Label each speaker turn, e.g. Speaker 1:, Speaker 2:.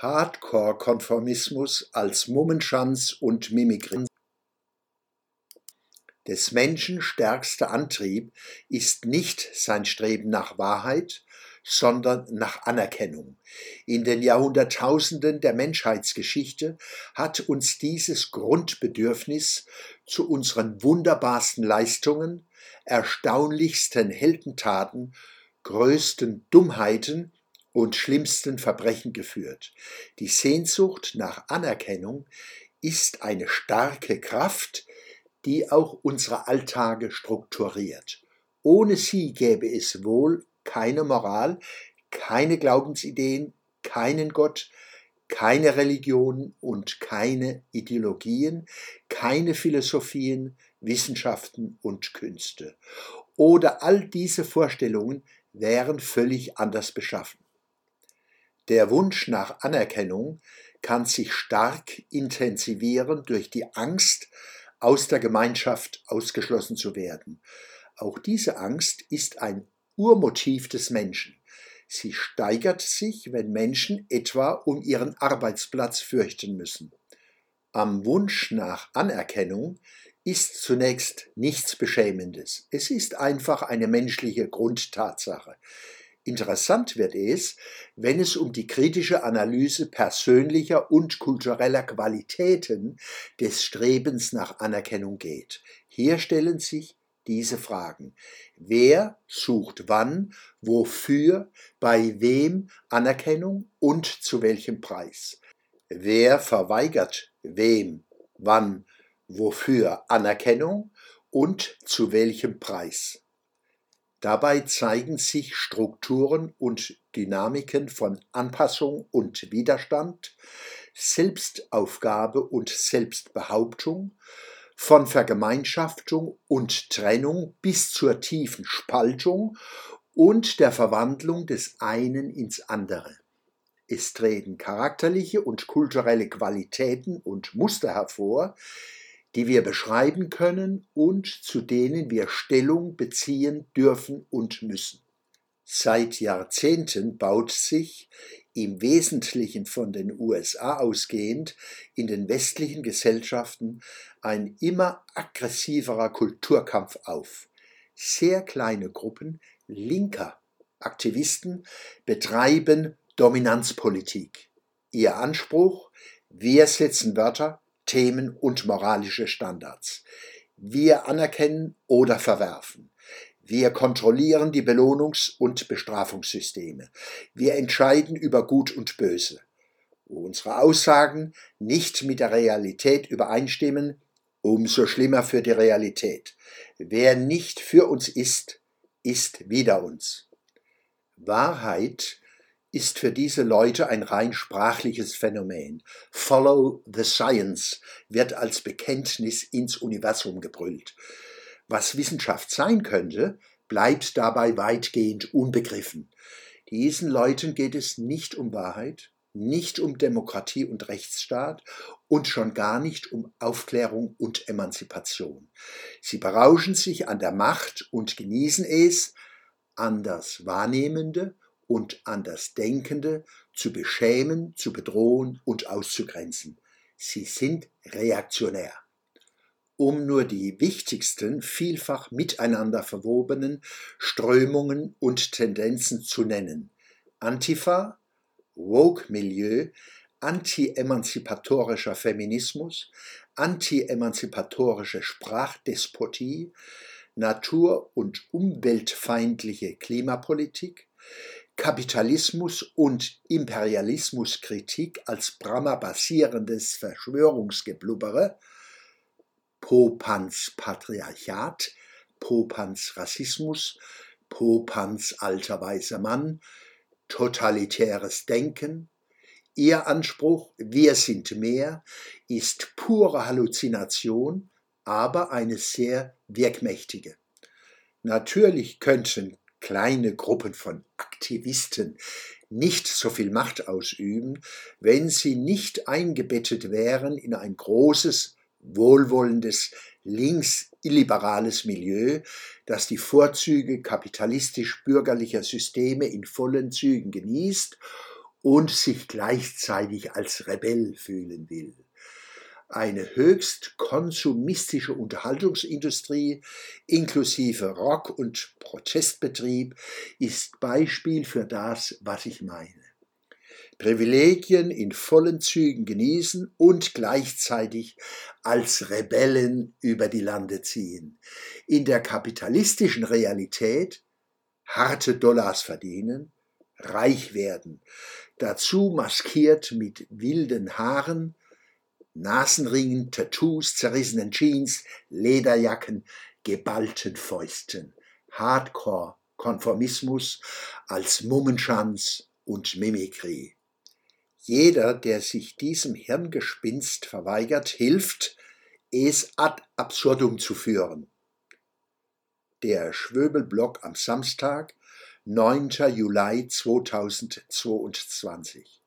Speaker 1: Hardcore-Konformismus als Mummenschanz und Mimikrie. Des Menschen stärkster Antrieb ist nicht sein Streben nach Wahrheit, sondern nach Anerkennung. In den Jahrhunderttausenden der Menschheitsgeschichte hat uns dieses Grundbedürfnis zu unseren wunderbarsten Leistungen, erstaunlichsten Heldentaten, größten Dummheiten und schlimmsten Verbrechen geführt. Die Sehnsucht nach Anerkennung ist eine starke Kraft, die auch unsere Alltage strukturiert. Ohne sie gäbe es wohl keine Moral, keine Glaubensideen, keinen Gott, keine Religionen und keine Ideologien, keine Philosophien, Wissenschaften und Künste. Oder all diese Vorstellungen wären völlig anders beschaffen. Der Wunsch nach Anerkennung kann sich stark intensivieren durch die Angst, aus der Gemeinschaft ausgeschlossen zu werden. Auch diese Angst ist ein Urmotiv des Menschen. Sie steigert sich, wenn Menschen etwa um ihren Arbeitsplatz fürchten müssen. Am Wunsch nach Anerkennung ist zunächst nichts Beschämendes. Es ist einfach eine menschliche Grundtatsache. Interessant wird es, wenn es um die kritische Analyse persönlicher und kultureller Qualitäten des Strebens nach Anerkennung geht. Hier stellen sich diese Fragen. Wer sucht wann, wofür, bei wem Anerkennung und zu welchem Preis? Wer verweigert wem, wann, wofür Anerkennung und zu welchem Preis? Dabei zeigen sich Strukturen und Dynamiken von Anpassung und Widerstand, Selbstaufgabe und Selbstbehauptung, von Vergemeinschaftung und Trennung bis zur tiefen Spaltung und der Verwandlung des einen ins andere. Es treten charakterliche und kulturelle Qualitäten und Muster hervor, die wir beschreiben können und zu denen wir Stellung beziehen dürfen und müssen. Seit Jahrzehnten baut sich, im Wesentlichen von den USA ausgehend, in den westlichen Gesellschaften ein immer aggressiverer Kulturkampf auf. Sehr kleine Gruppen linker Aktivisten betreiben Dominanzpolitik. Ihr Anspruch, wir setzen Wörter, Themen und moralische Standards. Wir anerkennen oder verwerfen. Wir kontrollieren die Belohnungs- und Bestrafungssysteme. Wir entscheiden über Gut und Böse. Wo unsere Aussagen nicht mit der Realität übereinstimmen, umso schlimmer für die Realität. Wer nicht für uns ist, ist wider uns. Wahrheit ist für diese Leute ein rein sprachliches Phänomen. Follow the Science wird als Bekenntnis ins Universum gebrüllt. Was Wissenschaft sein könnte, bleibt dabei weitgehend unbegriffen. Diesen Leuten geht es nicht um Wahrheit, nicht um Demokratie und Rechtsstaat und schon gar nicht um Aufklärung und Emanzipation. Sie berauschen sich an der Macht und genießen es, anders Wahrnehmende und an das Denkende zu beschämen, zu bedrohen und auszugrenzen. Sie sind reaktionär. Um nur die wichtigsten, vielfach miteinander verwobenen Strömungen und Tendenzen zu nennen. Antifa, Woke-Milieu, anti-emanzipatorischer Feminismus, anti-emanzipatorische Sprachdespotie, natur- und umweltfeindliche Klimapolitik, Kapitalismus und Imperialismuskritik als Brammer basierendes Verschwörungsgeblubbere, Popans Patriarchat, Popans Rassismus, Popans alter weißer Mann, totalitäres Denken, Ihr Anspruch, wir sind mehr, ist pure Halluzination, aber eine sehr wirkmächtige. Natürlich könnten kleine Gruppen von Aktivisten nicht so viel Macht ausüben, wenn sie nicht eingebettet wären in ein großes, wohlwollendes, links-illiberales Milieu, das die Vorzüge kapitalistisch-bürgerlicher Systeme in vollen Zügen genießt und sich gleichzeitig als Rebell fühlen will. Eine höchst konsumistische Unterhaltungsindustrie inklusive Rock- und Protestbetrieb ist Beispiel für das, was ich meine. Privilegien in vollen Zügen genießen und gleichzeitig als Rebellen über die Lande ziehen. In der kapitalistischen Realität harte Dollars verdienen, reich werden, dazu maskiert mit wilden Haaren, Nasenringen, Tattoos, zerrissenen Jeans, Lederjacken, geballten Fäusten, Hardcore-Konformismus als Mummenschanz und Mimikrie. Jeder, der sich diesem Hirngespinst verweigert, hilft, es ad absurdum zu führen. Der Schwöbelblock am Samstag, 9. Juli 2022.